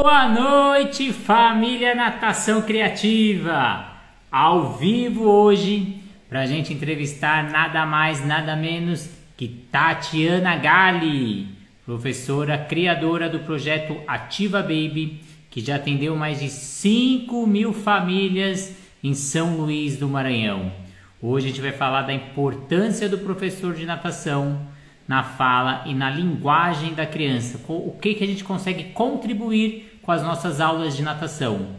Boa noite, família Natação Criativa! Ao vivo hoje, para a gente entrevistar nada mais, nada menos que Tatiana Gali, professora criadora do projeto Ativa Baby, que já atendeu mais de 5 mil famílias em São Luís do Maranhão. Hoje a gente vai falar da importância do professor de natação na fala e na linguagem da criança. O que, que a gente consegue contribuir com as nossas aulas de natação.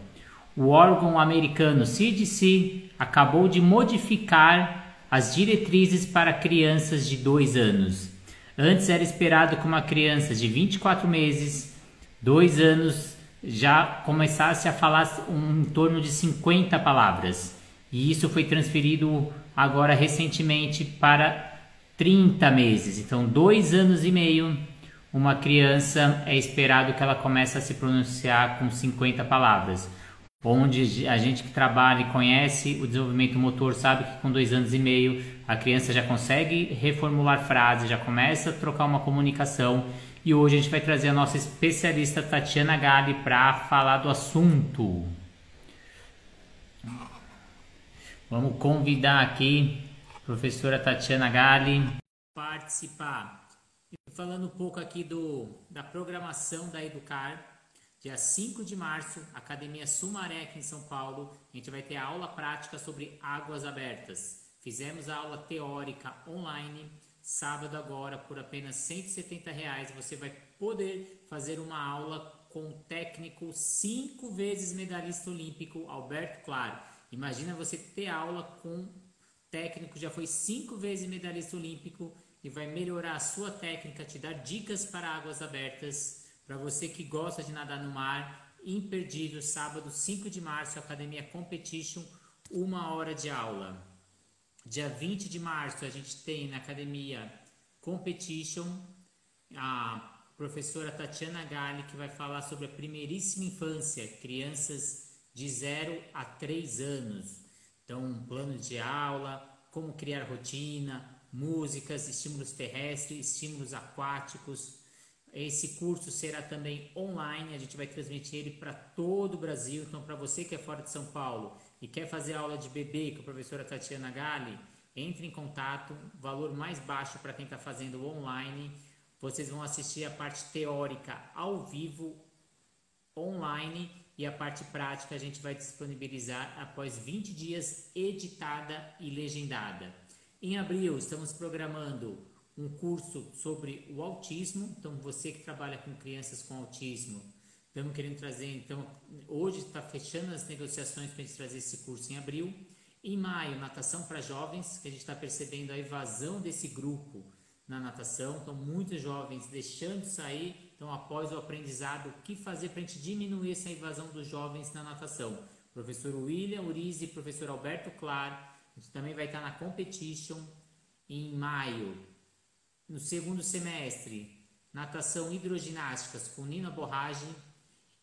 O órgão americano CDC acabou de modificar as diretrizes para crianças de 2 anos. Antes era esperado que uma criança de 24 meses, 2 anos, já começasse a falar um, em torno de 50 palavras. E isso foi transferido agora recentemente para 30 meses. Então, dois anos e meio, uma criança é esperado que ela comece a se pronunciar com 50 palavras. Onde a gente que trabalha e conhece o desenvolvimento motor sabe que com dois anos e meio a criança já consegue reformular frases, já começa a trocar uma comunicação. E hoje a gente vai trazer a nossa especialista Tatiana Gali para falar do assunto. Vamos convidar aqui professora Tatiana Gali, participar. Falando um pouco aqui do, da programação da Educar, dia 5 de março, Academia Sumaré aqui em São Paulo, a gente vai ter aula prática sobre águas abertas. Fizemos a aula teórica online, sábado agora, por apenas 170 reais, você vai poder fazer uma aula com o técnico cinco vezes medalhista olímpico Alberto Claro. Imagina você ter aula com técnico, já foi cinco vezes medalhista olímpico e vai melhorar a sua técnica, te dar dicas para águas abertas. Para você que gosta de nadar no mar, imperdível, sábado 5 de março, Academia Competition, uma hora de aula. Dia 20 de março, a gente tem na Academia Competition a professora Tatiana Gali, que vai falar sobre a primeiríssima infância, crianças de 0 a 3 anos. Então, um plano de aula, como criar rotina, músicas, estímulos terrestres, estímulos aquáticos. Esse curso será também online, a gente vai transmitir ele para todo o Brasil. Então, para você que é fora de São Paulo e quer fazer aula de bebê com a professora Tatiana Gali, entre em contato. Valor mais baixo para quem está fazendo online. Vocês vão assistir a parte teórica ao vivo, online e a parte prática a gente vai disponibilizar após 20 dias editada e legendada. Em abril estamos programando um curso sobre o autismo, então você que trabalha com crianças com autismo, estamos querendo trazer, então hoje está fechando as negociações para a gente trazer esse curso em abril. Em maio, natação para jovens, que a gente está percebendo a evasão desse grupo na natação, então muitos jovens deixando de sair então, após o aprendizado, o que fazer para a gente diminuir essa invasão dos jovens na natação? Professor William Urize e professor Alberto Clar, gente também vai estar na competition em maio. No segundo semestre, natação hidroginásticas com Nina Borrage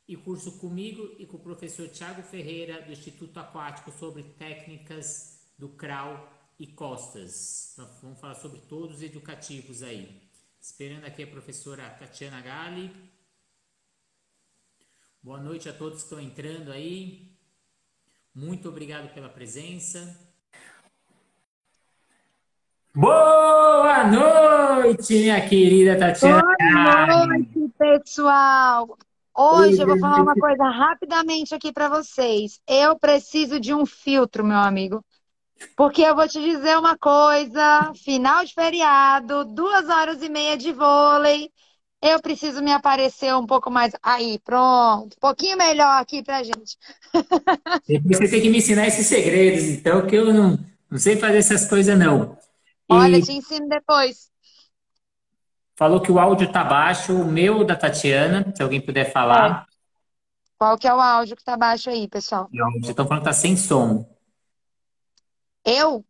e curso comigo e com o professor Tiago Ferreira do Instituto Aquático sobre técnicas do crawl e costas. Então, vamos falar sobre todos os educativos aí. Esperando aqui a professora Tatiana Gali. Boa noite a todos que estão entrando aí. Muito obrigado pela presença. Boa noite, minha querida Tatiana. Boa noite, pessoal. Hoje eu vou falar uma coisa rapidamente aqui para vocês. Eu preciso de um filtro, meu amigo. Porque eu vou te dizer uma coisa: final de feriado, duas horas e meia de vôlei. Eu preciso me aparecer um pouco mais. Aí, pronto. Um pouquinho melhor aqui pra gente. Depois você tem que me ensinar esses segredos, então, que eu não, não sei fazer essas coisas, não. E... Olha, te ensino depois. Falou que o áudio tá baixo, o meu da Tatiana, se alguém puder falar. É. Qual que é o áudio que tá baixo aí, pessoal? Vocês estão falando que tá sem som. Eu?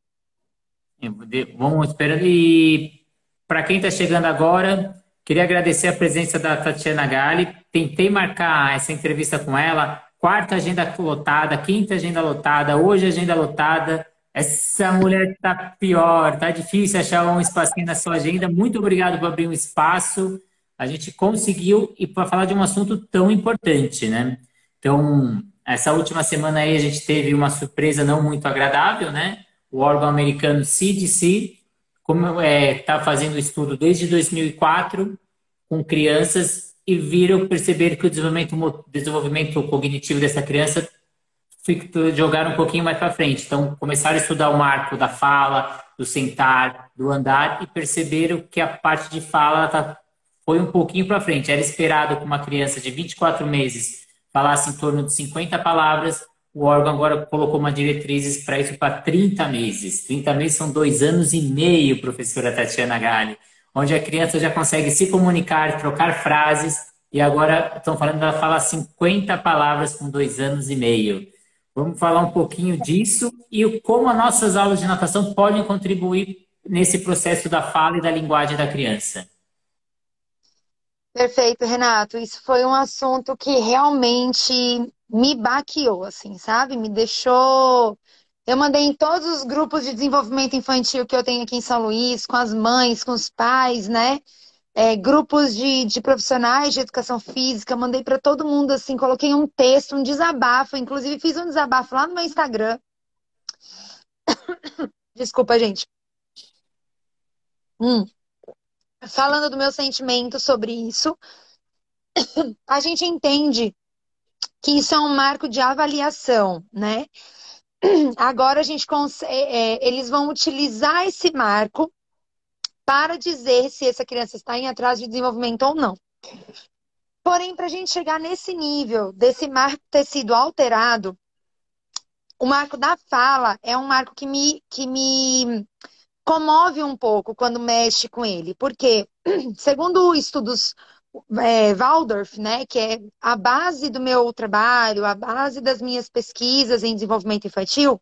Vamos esperando. E para quem está chegando agora, queria agradecer a presença da Tatiana Gali. Tentei marcar essa entrevista com ela. Quarta agenda lotada, quinta agenda lotada, hoje agenda lotada. Essa mulher tá pior, tá difícil achar um espacinho na sua agenda. Muito obrigado por abrir um espaço. a gente conseguiu e para falar de um assunto tão importante, né? Então, essa última semana aí a gente teve uma surpresa não muito agradável, né? O órgão americano CDC como é, está fazendo estudo desde 2004 com crianças e viram perceber que o desenvolvimento, desenvolvimento cognitivo dessa criança jogaram um pouquinho mais para frente. Então, começaram a estudar o marco da fala, do sentar, do andar e perceberam que a parte de fala tá, foi um pouquinho para frente. Era esperado que uma criança de 24 meses falasse em torno de 50 palavras. O órgão agora colocou uma diretrizes para isso para 30 meses. 30 meses são dois anos e meio, professora Tatiana Galli, onde a criança já consegue se comunicar, trocar frases, e agora estão falando ela falar 50 palavras com dois anos e meio. Vamos falar um pouquinho disso e como as nossas aulas de natação podem contribuir nesse processo da fala e da linguagem da criança. Perfeito, Renato. Isso foi um assunto que realmente me baqueou, assim, sabe? Me deixou. Eu mandei em todos os grupos de desenvolvimento infantil que eu tenho aqui em São Luís, com as mães, com os pais, né? É, grupos de, de profissionais de educação física, mandei para todo mundo assim, coloquei um texto, um desabafo, inclusive fiz um desabafo lá no meu Instagram. Desculpa, gente. Hum. Falando do meu sentimento sobre isso, a gente entende que isso é um marco de avaliação, né? Agora a gente consegue, é, é, eles vão utilizar esse marco para dizer se essa criança está em atraso de desenvolvimento ou não. Porém, para a gente chegar nesse nível, desse marco ter sido alterado, o marco da fala é um marco que me, que me comove um pouco quando mexe com ele. Porque, segundo estudos é, Waldorf, né, que é a base do meu trabalho, a base das minhas pesquisas em desenvolvimento infantil,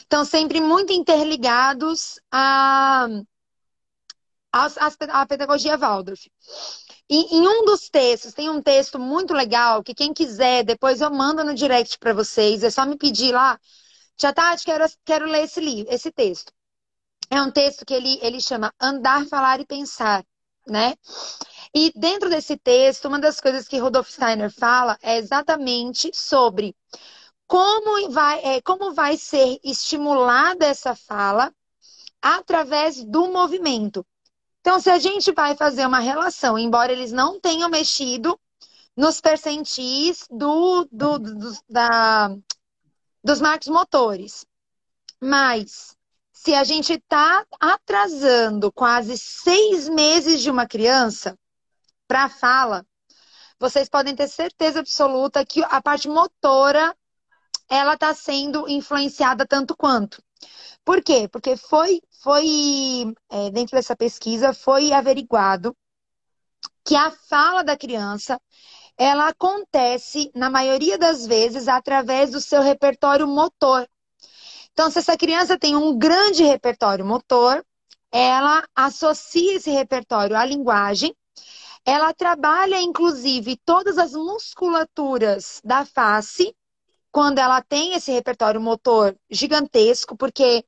estão sempre muito interligados a a, pedagogia Waldorf. E, em um dos textos, tem um texto muito legal que quem quiser, depois eu mando no direct para vocês, é só me pedir lá. Tia Tati, quero, quero ler esse livro, esse texto. É um texto que ele, ele chama Andar, Falar e Pensar, né? E dentro desse texto, uma das coisas que Rudolf Steiner fala é exatamente sobre como vai, é, como vai ser estimulada essa fala através do movimento. Então, se a gente vai fazer uma relação, embora eles não tenham mexido nos percentis do, do, do, da, dos marcos motores, mas se a gente está atrasando quase seis meses de uma criança para fala, vocês podem ter certeza absoluta que a parte motora ela está sendo influenciada tanto quanto. Por quê? Porque foi, foi é, dentro dessa pesquisa, foi averiguado que a fala da criança ela acontece, na maioria das vezes, através do seu repertório motor. Então, se essa criança tem um grande repertório motor, ela associa esse repertório à linguagem, ela trabalha, inclusive, todas as musculaturas da face quando ela tem esse repertório motor gigantesco, porque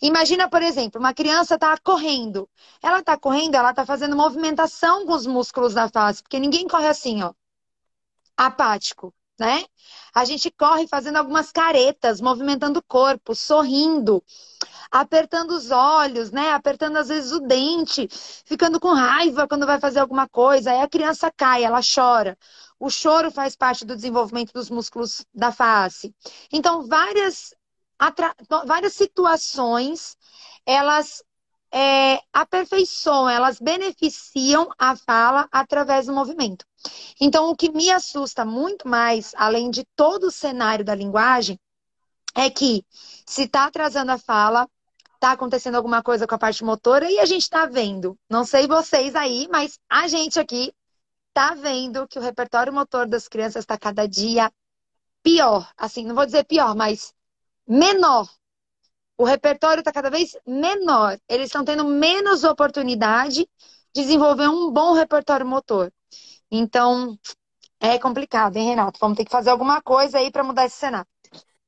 imagina, por exemplo, uma criança está correndo. Ela está correndo, ela está fazendo movimentação com os músculos da face, porque ninguém corre assim, ó, apático, né? A gente corre fazendo algumas caretas, movimentando o corpo, sorrindo, apertando os olhos, né? Apertando às vezes o dente, ficando com raiva quando vai fazer alguma coisa. Aí a criança cai, ela chora. O choro faz parte do desenvolvimento dos músculos da face. Então, várias, várias situações, elas é, aperfeiçoam, elas beneficiam a fala através do movimento. Então, o que me assusta muito mais, além de todo o cenário da linguagem, é que se está atrasando a fala, está acontecendo alguma coisa com a parte motora e a gente está vendo. Não sei vocês aí, mas a gente aqui está vendo que o repertório motor das crianças está cada dia pior. Assim, não vou dizer pior, mas menor. O repertório está cada vez menor. Eles estão tendo menos oportunidade de desenvolver um bom repertório motor. Então, é complicado, hein, Renato? Vamos ter que fazer alguma coisa aí para mudar esse cenário.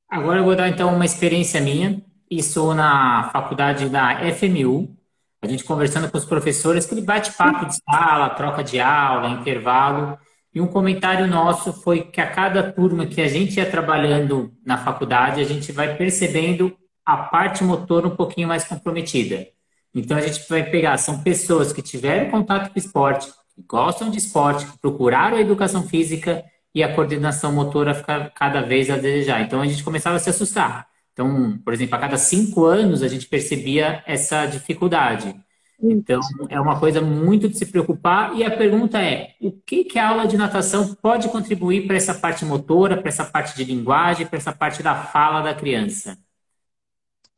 Agora eu vou dar então uma experiência minha. Estou na faculdade da FMU, a gente conversando com os professores, aquele bate-papo de sala, troca de aula, intervalo. E um comentário nosso foi que a cada turma que a gente ia trabalhando na faculdade, a gente vai percebendo a parte motor um pouquinho mais comprometida. Então a gente vai pegar, são pessoas que tiveram contato com esporte, que gostam de esporte, que procuraram a educação física e a coordenação motora fica cada vez a desejar. Então a gente começava a se assustar. Então, por exemplo, a cada cinco anos a gente percebia essa dificuldade. Então, é uma coisa muito de se preocupar. E a pergunta é: o que, que a aula de natação pode contribuir para essa parte motora, para essa parte de linguagem, para essa parte da fala da criança?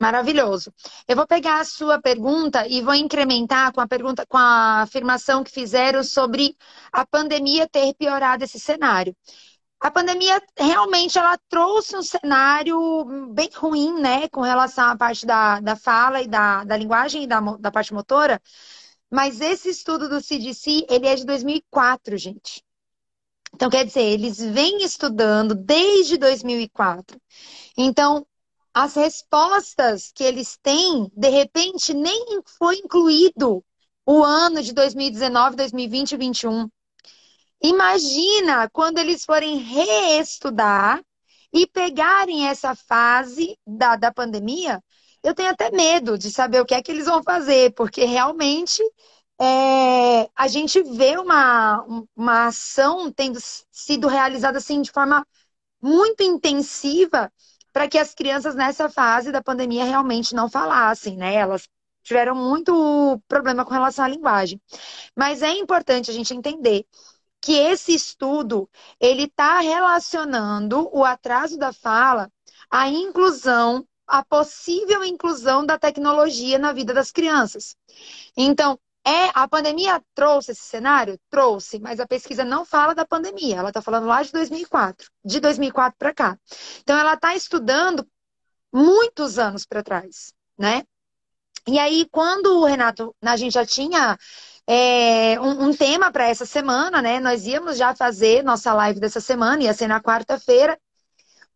Maravilhoso. Eu vou pegar a sua pergunta e vou incrementar com a pergunta, com a afirmação que fizeram sobre a pandemia ter piorado esse cenário. A pandemia realmente ela trouxe um cenário bem ruim, né, com relação à parte da, da fala e da, da linguagem e da, da parte motora. Mas esse estudo do CDC, ele é de 2004, gente. Então, quer dizer, eles vêm estudando desde 2004. Então, as respostas que eles têm, de repente, nem foi incluído o ano de 2019, 2020 e 2021. Imagina quando eles forem reestudar e pegarem essa fase da, da pandemia. Eu tenho até medo de saber o que é que eles vão fazer, porque realmente é, a gente vê uma, uma ação tendo sido realizada assim de forma muito intensiva para que as crianças nessa fase da pandemia realmente não falassem, né? Elas tiveram muito problema com relação à linguagem. Mas é importante a gente entender que esse estudo ele está relacionando o atraso da fala à inclusão, à possível inclusão da tecnologia na vida das crianças. Então, é, a pandemia trouxe esse cenário? Trouxe, mas a pesquisa não fala da pandemia, ela está falando lá de 2004, de 2004 para cá. Então, ela está estudando muitos anos para trás, né? E aí, quando o Renato, a gente já tinha é, um, um, tema para essa semana, né? Nós íamos já fazer nossa live dessa semana, ia ser na quarta-feira.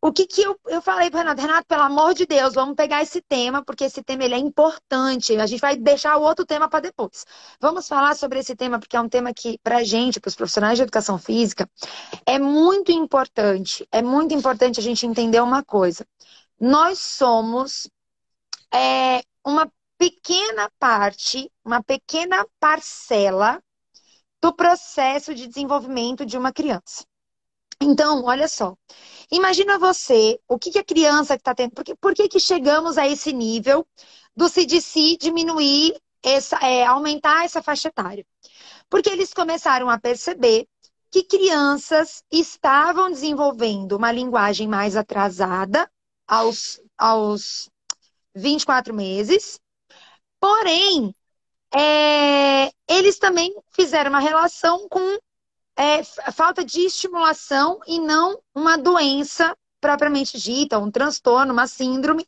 O que, que eu, eu falei para Renato? Renato, pelo amor de Deus, vamos pegar esse tema, porque esse tema ele é importante. A gente vai deixar o outro tema para depois. Vamos falar sobre esse tema, porque é um tema que, para a gente, para os profissionais de educação física, é muito importante. É muito importante a gente entender uma coisa. Nós somos é, uma pequena parte, uma pequena parcela do processo de desenvolvimento de uma criança. Então, olha só. Imagina você, o que, que a criança que está tendo. Por, que, por que, que chegamos a esse nível do CDC diminuir, essa, é, aumentar essa faixa etária? Porque eles começaram a perceber que crianças estavam desenvolvendo uma linguagem mais atrasada aos, aos 24 meses. Porém, é, eles também fizeram uma relação com é, falta de estimulação e não uma doença propriamente dita, um transtorno, uma síndrome,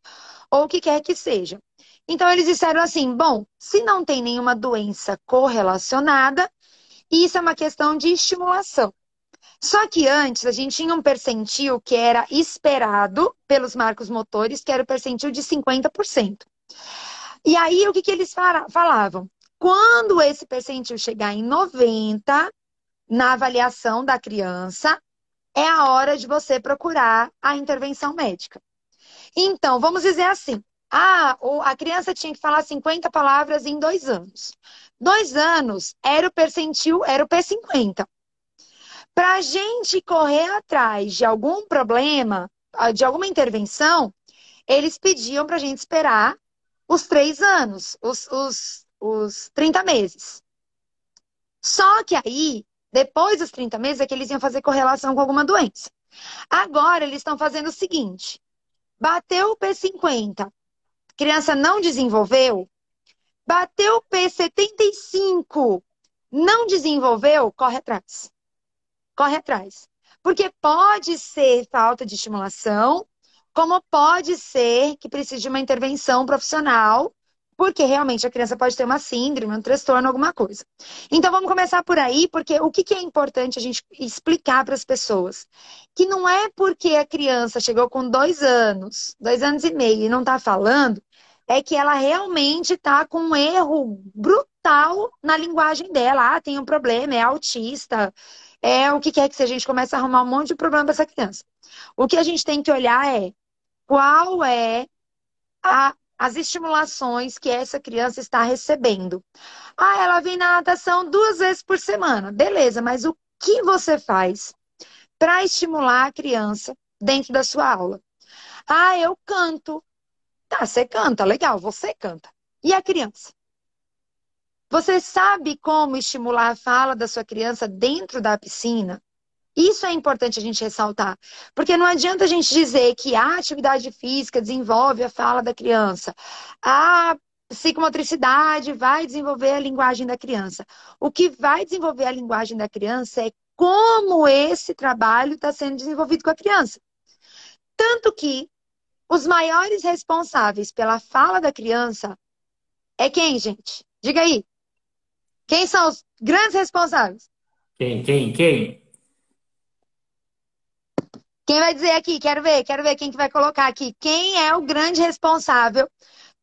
ou o que quer que seja. Então, eles disseram assim: bom, se não tem nenhuma doença correlacionada, isso é uma questão de estimulação. Só que antes a gente tinha um percentil que era esperado pelos marcos motores, que era o percentil de 50%. E aí, o que, que eles falavam? Quando esse percentil chegar em 90, na avaliação da criança, é a hora de você procurar a intervenção médica. Então, vamos dizer assim: ah, a criança tinha que falar 50 palavras em dois anos. Dois anos era o percentil, era o P50. Para a gente correr atrás de algum problema, ah, de alguma intervenção, eles pediam para a gente esperar os três anos, os, os, os 30 meses. Só que aí depois dos 30 meses é que eles iam fazer correlação com alguma doença. Agora eles estão fazendo o seguinte: bateu o P50, criança não desenvolveu, bateu o P75, não desenvolveu, corre atrás. Corre atrás. Porque pode ser falta de estimulação, como pode ser que precise de uma intervenção profissional porque realmente a criança pode ter uma síndrome, um transtorno, alguma coisa. Então vamos começar por aí, porque o que é importante a gente explicar para as pessoas? Que não é porque a criança chegou com dois anos, dois anos e meio e não está falando, é que ela realmente está com um erro brutal na linguagem dela. Ah, tem um problema, é autista, é o que quer que seja. A gente começa a arrumar um monte de problema para essa criança. O que a gente tem que olhar é qual é a, as estimulações que essa criança está recebendo. Ah, ela vem na natação duas vezes por semana. Beleza, mas o que você faz para estimular a criança dentro da sua aula? Ah, eu canto. Tá, você canta, legal, você canta. E a criança? Você sabe como estimular a fala da sua criança dentro da piscina? Isso é importante a gente ressaltar. Porque não adianta a gente dizer que a atividade física desenvolve a fala da criança. A psicomotricidade vai desenvolver a linguagem da criança. O que vai desenvolver a linguagem da criança é como esse trabalho está sendo desenvolvido com a criança. Tanto que os maiores responsáveis pela fala da criança é quem, gente? Diga aí. Quem são os grandes responsáveis? Quem, quem, quem? Quem vai dizer aqui? Quero ver, quero ver quem que vai colocar aqui. Quem é o grande responsável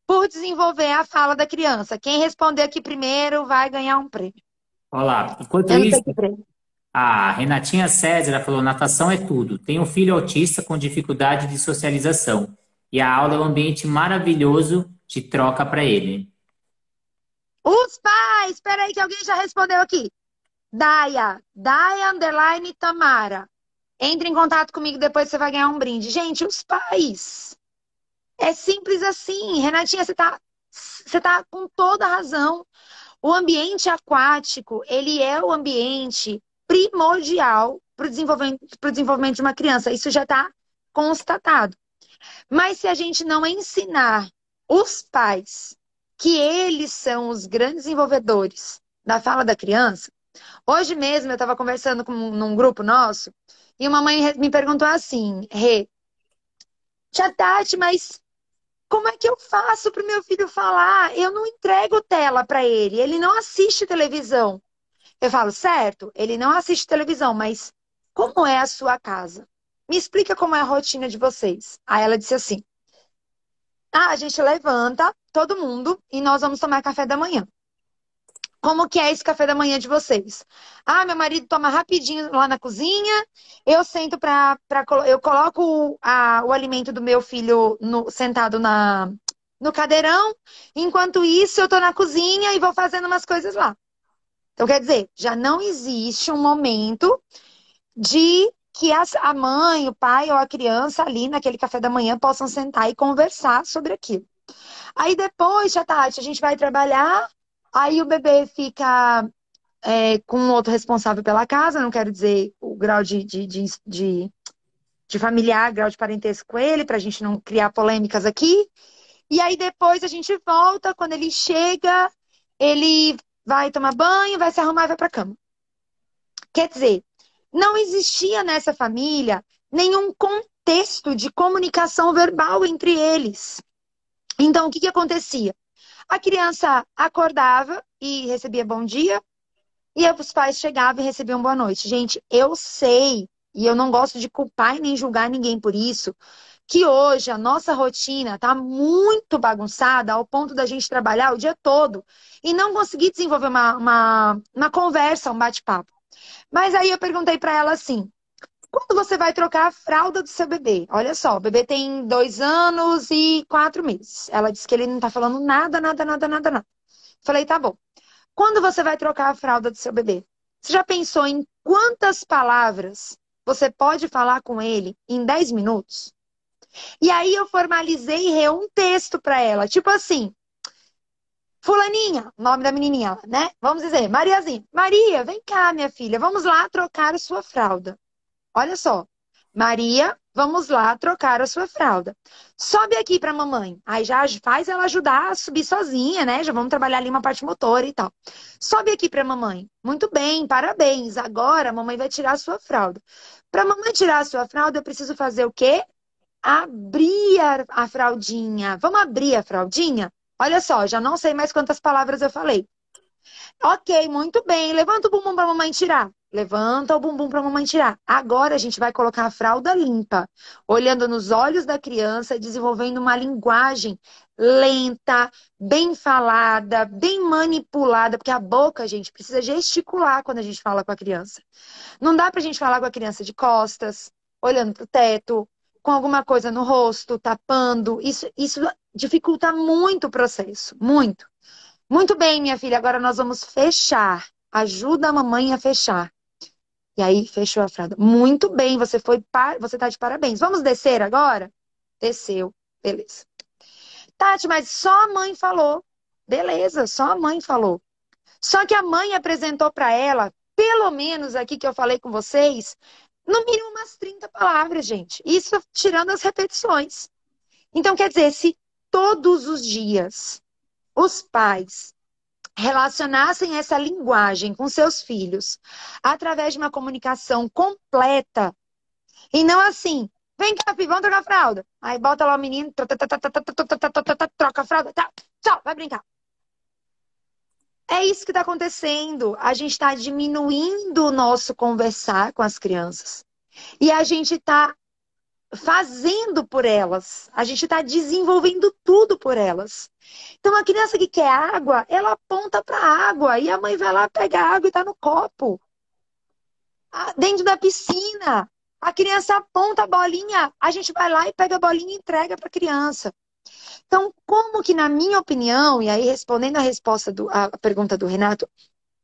por desenvolver a fala da criança? Quem responder aqui primeiro vai ganhar um prêmio. Olá, enquanto isso, a Renatinha César falou: natação é tudo. Tenho um filho autista com dificuldade de socialização. E a aula é um ambiente maravilhoso de troca para ele. Os pais! Espera aí que alguém já respondeu aqui. Daia, Daia Underline Tamara. Entre em contato comigo, depois você vai ganhar um brinde. Gente, os pais. É simples assim. Renatinha, você tá, você tá com toda a razão. O ambiente aquático, ele é o ambiente primordial para o desenvolvimento, desenvolvimento de uma criança. Isso já está constatado. Mas se a gente não ensinar os pais que eles são os grandes desenvolvedores da fala da criança, hoje mesmo eu estava conversando com, num grupo nosso e uma mãe me perguntou assim, Rê, Tia Tati, mas como é que eu faço para o meu filho falar? Eu não entrego tela para ele, ele não assiste televisão. Eu falo, certo, ele não assiste televisão, mas como é a sua casa? Me explica como é a rotina de vocês. Aí ela disse assim: Ah, a gente levanta todo mundo e nós vamos tomar café da manhã. Como que é esse café da manhã de vocês? Ah, meu marido toma rapidinho lá na cozinha, eu sento para eu coloco a, o alimento do meu filho no, sentado na, no cadeirão, enquanto isso eu tô na cozinha e vou fazendo umas coisas lá. Então, quer dizer, já não existe um momento de que a mãe, o pai ou a criança ali naquele café da manhã possam sentar e conversar sobre aquilo. Aí depois, já tarde, a gente vai trabalhar, aí o bebê fica é, com outro responsável pela casa, não quero dizer o grau de, de, de, de, de familiar, grau de parentesco com ele, para a gente não criar polêmicas aqui. E aí depois a gente volta, quando ele chega, ele vai tomar banho, vai se arrumar e vai para cama. Quer dizer, não existia nessa família nenhum contexto de comunicação verbal entre eles. Então, o que, que acontecia? A criança acordava e recebia bom dia, e os pais chegavam e recebiam boa noite. Gente, eu sei, e eu não gosto de culpar e nem julgar ninguém por isso, que hoje a nossa rotina está muito bagunçada ao ponto da gente trabalhar o dia todo e não conseguir desenvolver uma, uma, uma conversa, um bate-papo. Mas aí eu perguntei para ela assim: quando você vai trocar a fralda do seu bebê? Olha só, o bebê tem dois anos e quatro meses. Ela disse que ele não está falando nada, nada, nada, nada, nada. Falei, tá bom. Quando você vai trocar a fralda do seu bebê? Você já pensou em quantas palavras você pode falar com ele em 10 minutos? E aí eu formalizei um texto para ela, tipo assim, Fulaninha, nome da menininha, né? Vamos dizer, Mariazinha. Maria, vem cá, minha filha, vamos lá trocar a sua fralda. Olha só. Maria, vamos lá trocar a sua fralda. Sobe aqui para mamãe. Aí já faz ela ajudar a subir sozinha, né? Já vamos trabalhar ali uma parte motora e tal. Sobe aqui para mamãe. Muito bem, parabéns. Agora a mamãe vai tirar a sua fralda. Para mamãe tirar a sua fralda, eu preciso fazer o quê? abrir a fraldinha. Vamos abrir a fraldinha? Olha só, já não sei mais quantas palavras eu falei. Ok, muito bem. Levanta o bumbum para mamãe tirar. Levanta o bumbum para a mamãe tirar. Agora a gente vai colocar a fralda limpa, olhando nos olhos da criança, desenvolvendo uma linguagem lenta, bem falada, bem manipulada, porque a boca, gente, precisa gesticular quando a gente fala com a criança. Não dá para a gente falar com a criança de costas, olhando para o teto, com alguma coisa no rosto, tapando. Isso, isso dificulta muito o processo, muito. Muito bem, minha filha, agora nós vamos fechar. Ajuda a mamãe a fechar. E aí fechou a fralda. Muito bem, você foi par... você tá de parabéns. Vamos descer agora? Desceu. Beleza. Tati, mas só a mãe falou. Beleza, só a mãe falou. Só que a mãe apresentou para ela, pelo menos aqui que eu falei com vocês, no mínimo umas 30 palavras, gente. Isso tirando as repetições. Então, quer dizer, se todos os dias os pais relacionassem essa linguagem com seus filhos através de uma comunicação completa e não assim, vem cá, filho, vamos trocar fralda. Aí bota lá o menino, troca a fralda, tá, tchau, vai brincar. É isso que está acontecendo. A gente está diminuindo o nosso conversar com as crianças. E a gente está fazendo por elas. A gente está desenvolvendo tudo por elas. Então, a criança que quer água, ela aponta para a água e a mãe vai lá pegar a água e está no copo. Dentro da piscina, a criança aponta a bolinha, a gente vai lá e pega a bolinha e entrega para a criança. Então, como que, na minha opinião, e aí respondendo a resposta do, a pergunta do Renato,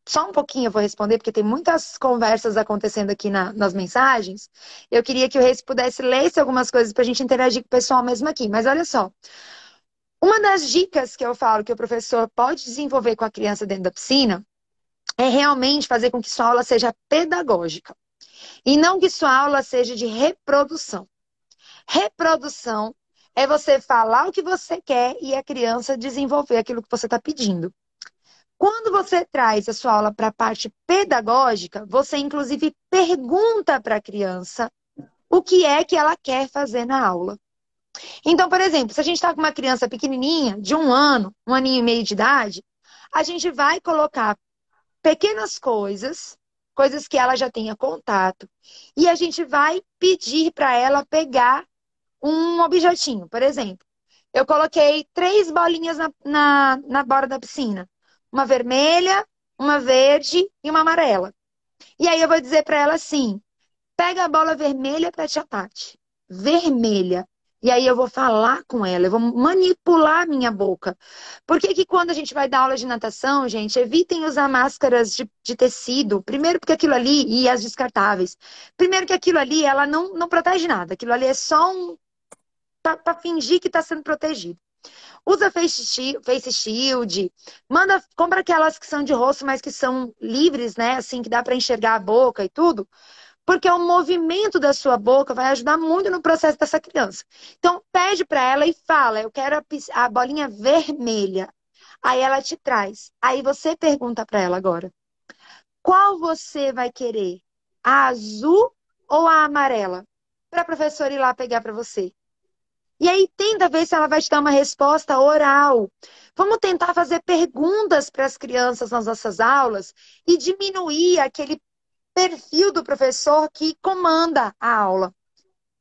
só um pouquinho eu vou responder, porque tem muitas conversas acontecendo aqui na, nas mensagens. Eu queria que o Reis pudesse ler algumas coisas para a gente interagir com o pessoal mesmo aqui. Mas olha só. Uma das dicas que eu falo que o professor pode desenvolver com a criança dentro da piscina é realmente fazer com que sua aula seja pedagógica. E não que sua aula seja de reprodução. Reprodução é você falar o que você quer e a criança desenvolver aquilo que você está pedindo. Quando você traz a sua aula para a parte pedagógica, você inclusive pergunta para a criança o que é que ela quer fazer na aula. Então, por exemplo, se a gente está com uma criança pequenininha, de um ano, um aninho e meio de idade, a gente vai colocar pequenas coisas, coisas que ela já tenha contato, e a gente vai pedir para ela pegar um objetinho. Por exemplo, eu coloquei três bolinhas na, na, na borda da piscina uma vermelha, uma verde e uma amarela. E aí eu vou dizer para ela assim: pega a bola vermelha para tia Tati. Vermelha. E aí eu vou falar com ela, eu vou manipular minha boca. Por que, que quando a gente vai dar aula de natação, gente, evitem usar máscaras de, de tecido. Primeiro porque aquilo ali, e as descartáveis. Primeiro que aquilo ali, ela não, não protege nada. Aquilo ali é só um... para fingir que está sendo protegido. Usa face shield, face shield, manda, compra aquelas que são de rosto, mas que são livres, né? Assim, que dá para enxergar a boca e tudo. Porque o movimento da sua boca vai ajudar muito no processo dessa criança. Então, pede para ela e fala: Eu quero a, a bolinha vermelha. Aí ela te traz. Aí você pergunta para ela agora: Qual você vai querer? A azul ou a amarela? Para a professora ir lá pegar para você. E aí tenta ver se ela vai te dar uma resposta oral. Vamos tentar fazer perguntas para as crianças nas nossas aulas e diminuir aquele perfil do professor que comanda a aula,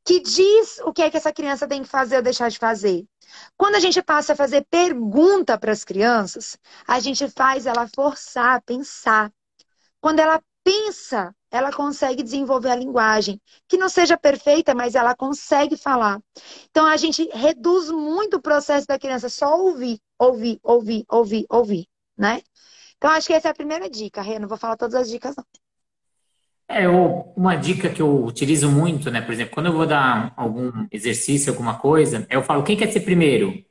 que diz o que é que essa criança tem que fazer ou deixar de fazer. Quando a gente passa a fazer pergunta para as crianças, a gente faz ela forçar a pensar. Quando ela pensa, ela consegue desenvolver a linguagem. Que não seja perfeita, mas ela consegue falar. Então a gente reduz muito o processo da criança só ouvir, ouvir, ouvir, ouvir, ouvir, né? Então acho que essa é a primeira dica, Rê. Não vou falar todas as dicas, não. É, uma dica que eu utilizo muito, né? Por exemplo, quando eu vou dar algum exercício, alguma coisa, eu falo, quem quer ser primeiro?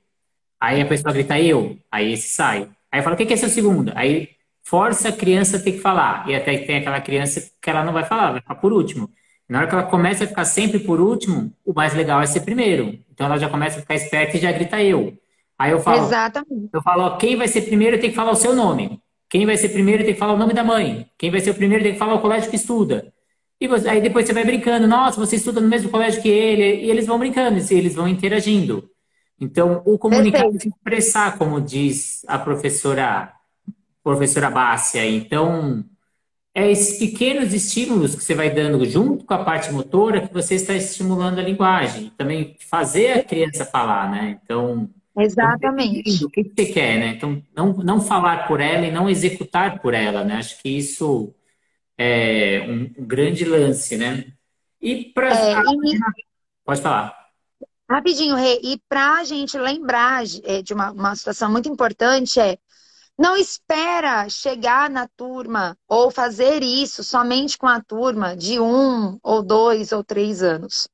Aí a pessoa grita, eu. Aí esse sai. Aí eu falo, quem quer ser o segundo? Aí força a criança a ter que falar. E até tem aquela criança que ela não vai falar, vai ficar por último. Na hora que ela começa a ficar sempre por último, o mais legal é ser primeiro. Então ela já começa a ficar esperta e já grita eu. Aí eu falo, Exatamente. eu falo, ó, quem vai ser primeiro tem que falar o seu nome. Quem vai ser primeiro tem que falar o nome da mãe. Quem vai ser o primeiro tem que falar o colégio que estuda. E você, aí depois você vai brincando, nossa, você estuda no mesmo colégio que ele, e eles vão brincando, e eles vão interagindo. Então, o comunicar é expressar, como diz a professora professora Bássia. Então, é esses pequenos estímulos que você vai dando junto com a parte motora que você está estimulando a linguagem. Também fazer a criança falar, né? Então, Exatamente. O que você quer, né? Então, não, não falar por ela e não executar por ela, né? Acho que isso é um, grande lance, né? E para. É, e... Pode falar. Rapidinho, Rê. E para a gente lembrar é, de uma, uma situação muito importante é não espera chegar na turma ou fazer isso somente com a turma de um ou dois ou três anos.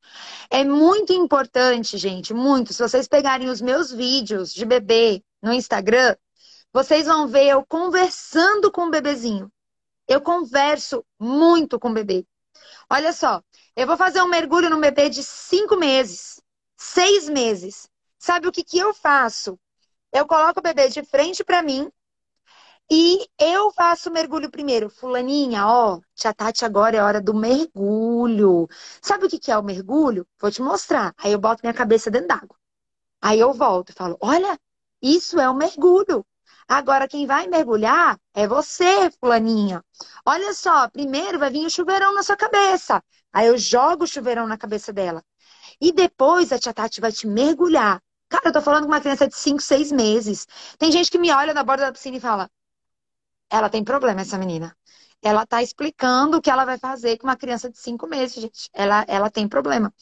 É muito importante, gente, muito. Se vocês pegarem os meus vídeos de bebê no Instagram, vocês vão ver eu conversando com o bebezinho. Eu converso muito com o bebê. Olha só, eu vou fazer um mergulho no bebê de cinco meses, seis meses. Sabe o que, que eu faço? Eu coloco o bebê de frente para mim e eu faço mergulho primeiro. Fulaninha, ó, tia Tati, agora é hora do mergulho. Sabe o que é o mergulho? Vou te mostrar. Aí eu boto minha cabeça dentro d'água. Aí eu volto e falo: olha, isso é o mergulho. Agora quem vai mergulhar é você, fulaninha. Olha só, primeiro vai vir o chuveirão na sua cabeça. Aí eu jogo o chuveirão na cabeça dela. E depois a tia Tati vai te mergulhar. Cara, eu tô falando com uma criança de 5, 6 meses. Tem gente que me olha na borda da piscina e fala: ela tem problema, essa menina. Ela tá explicando o que ela vai fazer com uma criança de cinco meses, gente. Ela, ela tem problema.